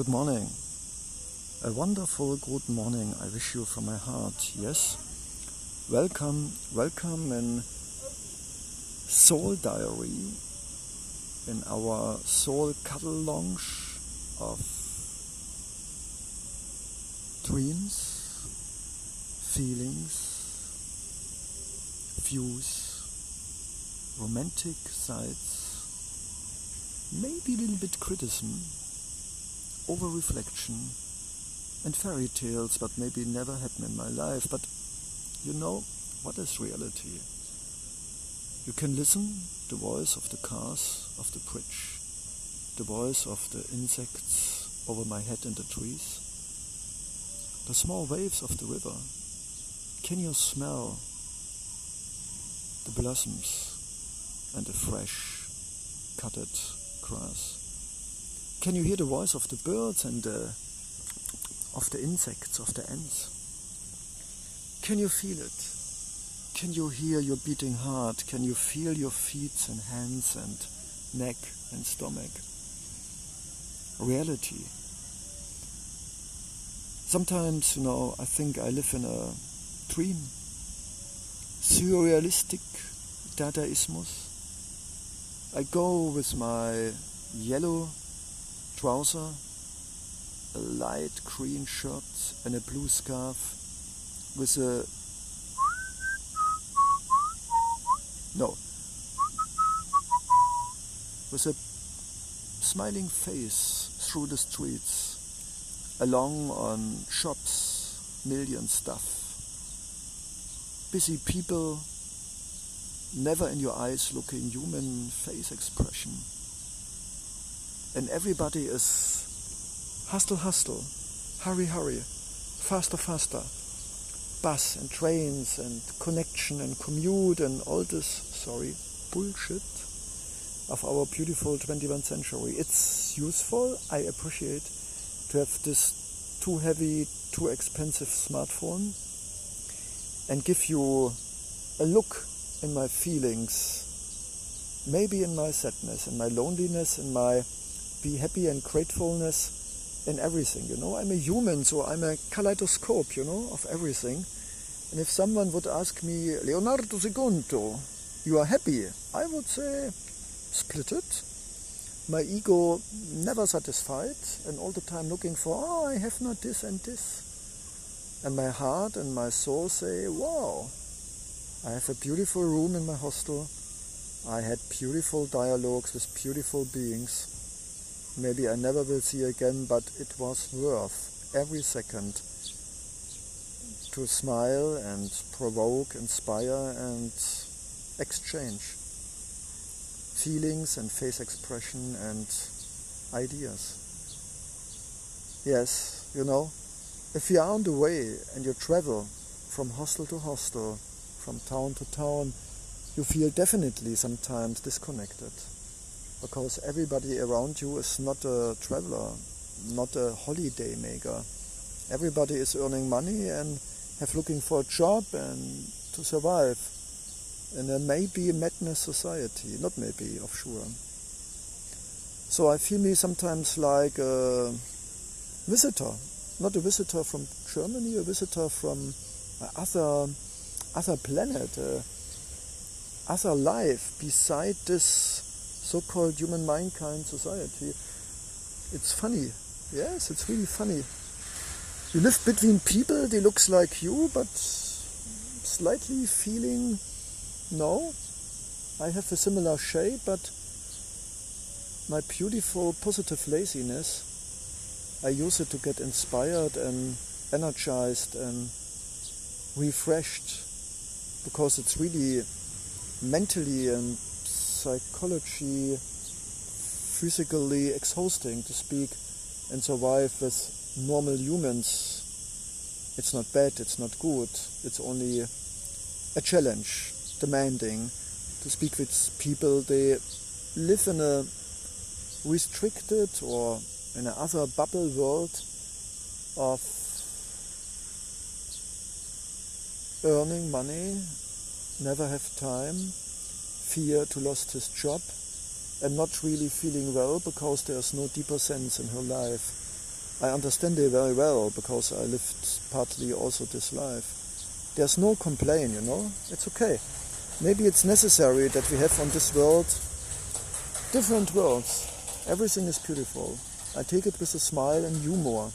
Good morning. A wonderful good morning I wish you from my heart. Yes. Welcome, welcome in Soul Diary in our soul cuddle lounge of dreams, feelings, views, romantic sides, maybe a little bit criticism, over reflection, and fairy tales, but maybe never happened in my life. But you know, what is reality? You can listen the voice of the cars of the bridge, the voice of the insects over my head in the trees, the small waves of the river. Can you smell the blossoms and the fresh cutted grass? Can you hear the voice of the birds and the, of the insects, of the ants? Can you feel it? Can you hear your beating heart? Can you feel your feet and hands and neck and stomach? Reality. Sometimes, you know, I think I live in a dream. Surrealistic Dadaismus. I go with my yellow trouser, a light green shirt and a blue scarf with a no with a smiling face through the streets along on shops million stuff. Busy people never in your eyes looking human face expression and everybody is hustle, hustle, hurry, hurry, faster, faster. Bus and trains and connection and commute and all this, sorry, bullshit of our beautiful 21st century. It's useful, I appreciate to have this too heavy, too expensive smartphone and give you a look in my feelings, maybe in my sadness, in my loneliness, in my be happy and gratefulness in everything. You know, I'm a human, so I'm a kaleidoscope, you know, of everything. And if someone would ask me, Leonardo Secondo, you are happy, I would say, split it. My ego never satisfied and all the time looking for, oh, I have not this and this. And my heart and my soul say, wow, I have a beautiful room in my hostel. I had beautiful dialogues with beautiful beings maybe I never will see again, but it was worth every second to smile and provoke, inspire, and exchange feelings and face expression and ideas. Yes, you know, if you are on the way and you travel from hostel to hostel, from town to town, you feel definitely sometimes disconnected because everybody around you is not a traveler, not a holiday maker. Everybody is earning money and have looking for a job and to survive in a maybe a madness society, not maybe, of sure. So I feel me sometimes like a visitor, not a visitor from Germany, a visitor from other other planet, uh, other life beside this so-called human mankind society. It's funny. Yes, it's really funny. You live between people, they looks like you, but slightly feeling, no, I have a similar shape, but my beautiful positive laziness, I use it to get inspired and energized and refreshed because it's really mentally and psychology physically exhausting to speak and survive with normal humans. It's not bad, it's not good, it's only a challenge, demanding to speak with people. They live in a restricted or in another bubble world of earning money, never have time, fear to lost his job and not really feeling well because there's no deeper sense in her life. I understand it very well because I lived partly also this life. There's no complaint, you know. It's okay. Maybe it's necessary that we have on this world different worlds. Everything is beautiful. I take it with a smile and humor.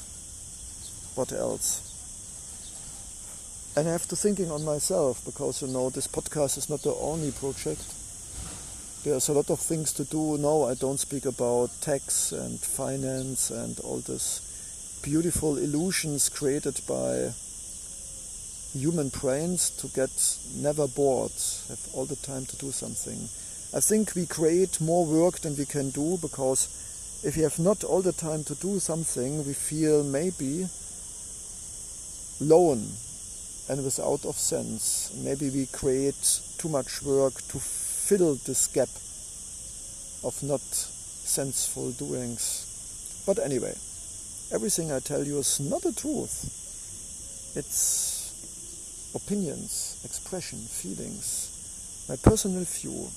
What else? And I have to thinking on myself because you know this podcast is not the only project. There's a lot of things to do. No, I don't speak about tax and finance and all this beautiful illusions created by human brains to get never bored, have all the time to do something. I think we create more work than we can do because if we have not all the time to do something, we feel maybe lone and without of sense. Maybe we create too much work to fill this gap of not senseful doings. But anyway, everything I tell you is not the truth. It's opinions, expression, feelings, my personal view.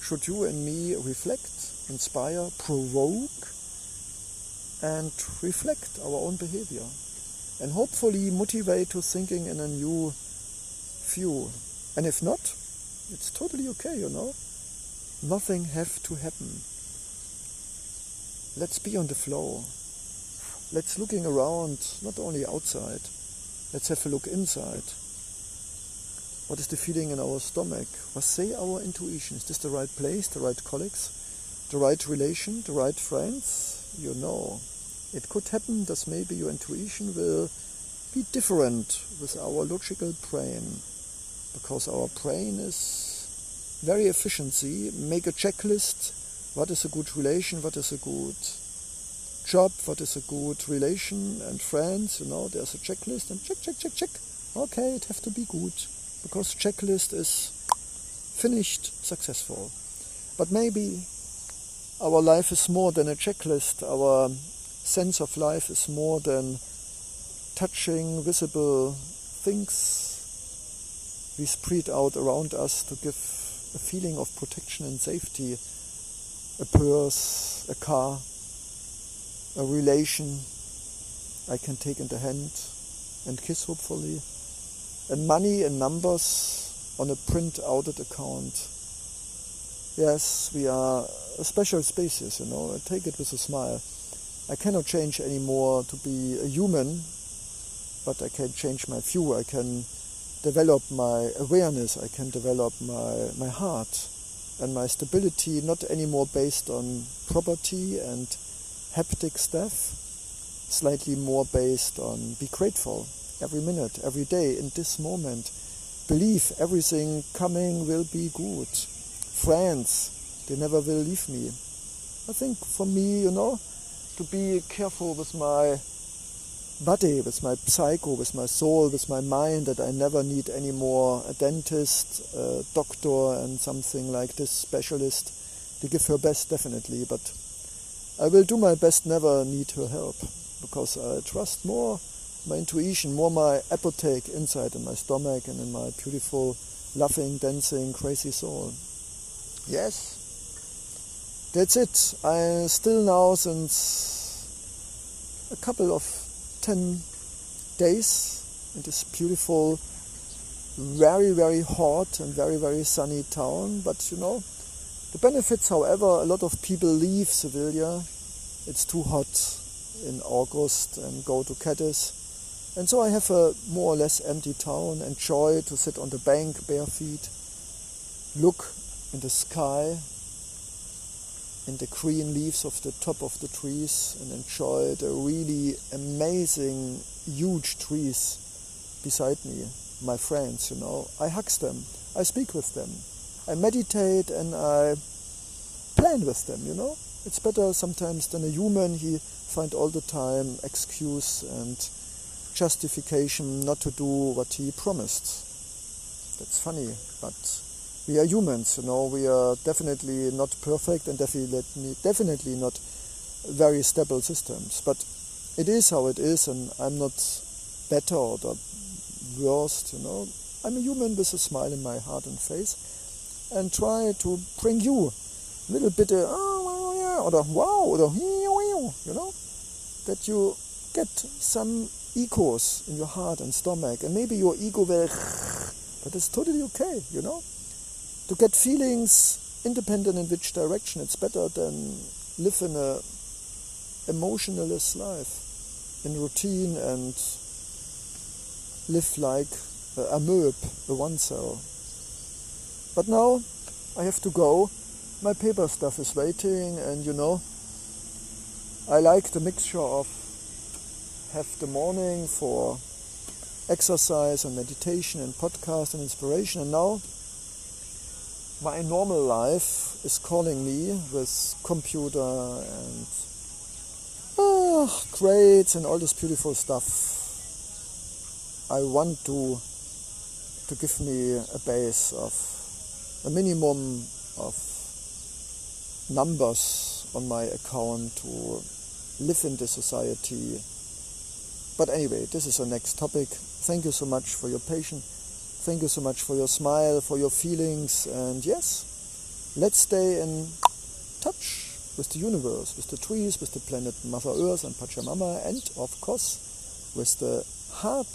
Should you and me reflect, inspire, provoke, and reflect our own behavior, and hopefully motivate to thinking in a new view. And if not, it's totally okay, you know. Nothing have to happen. Let's be on the flow. Let's looking around, not only outside. Let's have a look inside. What is the feeling in our stomach? What say our intuition? Is this the right place, the right colleagues, the right relation, the right friends? You know. It could happen that maybe your intuition will be different with our logical brain because our brain is very efficiency. Make a checklist. What is a good relation? What is a good job? What is a good relation and friends? You know, there's a checklist and check, check, check, check. Okay, it have to be good because checklist is finished successful. But maybe our life is more than a checklist. Our sense of life is more than touching visible things we spread out around us to give a feeling of protection and safety. A purse, a car, a relation I can take in the hand and kiss hopefully and money and numbers on a print outed account. Yes, we are a special species, you know, I take it with a smile. I cannot change anymore to be a human, but I can change my view, I can develop my awareness, I can develop my, my heart and my stability, not anymore based on property and haptic stuff, slightly more based on be grateful every minute, every day, in this moment. Believe everything coming will be good. Friends, they never will leave me. I think for me, you know, to be careful with my body, with my psycho, with my soul, with my mind, that I never need any more a dentist, a doctor, and something like this specialist. They give her best, definitely, but I will do my best never need her help because I trust more my intuition, more my apotheke inside in my stomach and in my beautiful, laughing, dancing, crazy soul. Yes, that's it. I still now since a couple of ten days in this beautiful, very very hot and very very sunny town. But you know, the benefits, however, a lot of people leave Sevilla. It's too hot in August and go to Cadiz and so I have a more or less empty town, enjoy to sit on the bank bare feet, look in the sky, in the green leaves of the top of the trees, and enjoy the really amazing, huge trees beside me, my friends, you know. I hug them, I speak with them, I meditate and I plan with them, you know. It's better sometimes than a human, he find all the time excuse and justification not to do what he promised. That's funny, but we are humans, you know, we are definitely not perfect and definitely, definitely not very stable systems. But it is how it is, and I'm not better or worst, you know. I'm a human with a smile in my heart and face and try to bring you a little bit of, oh, yeah, or wow, or you know, that you get some echoes in your heart and stomach, and maybe your ego will, but it's totally okay, you know? To get feelings independent in which direction, it's better than live in a emotionless life, in routine and live like a moeb, a one cell. But now I have to go. My paper stuff is waiting, and you know, I like the mixture of have the morning for exercise and meditation and podcast and inspiration, and now my normal life is calling me with computer and oh, grades and all this beautiful stuff. I want to to give me a base of a minimum of numbers on my account to live in the society. But anyway, this is the next topic. Thank you so much for your patience. Thank you so much for your smile, for your feelings, and yes, let's stay in touch with the universe, with the trees, with the planet Mother Earth and Pachamama, and of course with the heart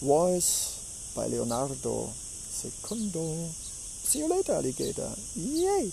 voice by Leonardo Secundo. See you later, alligator. Yay!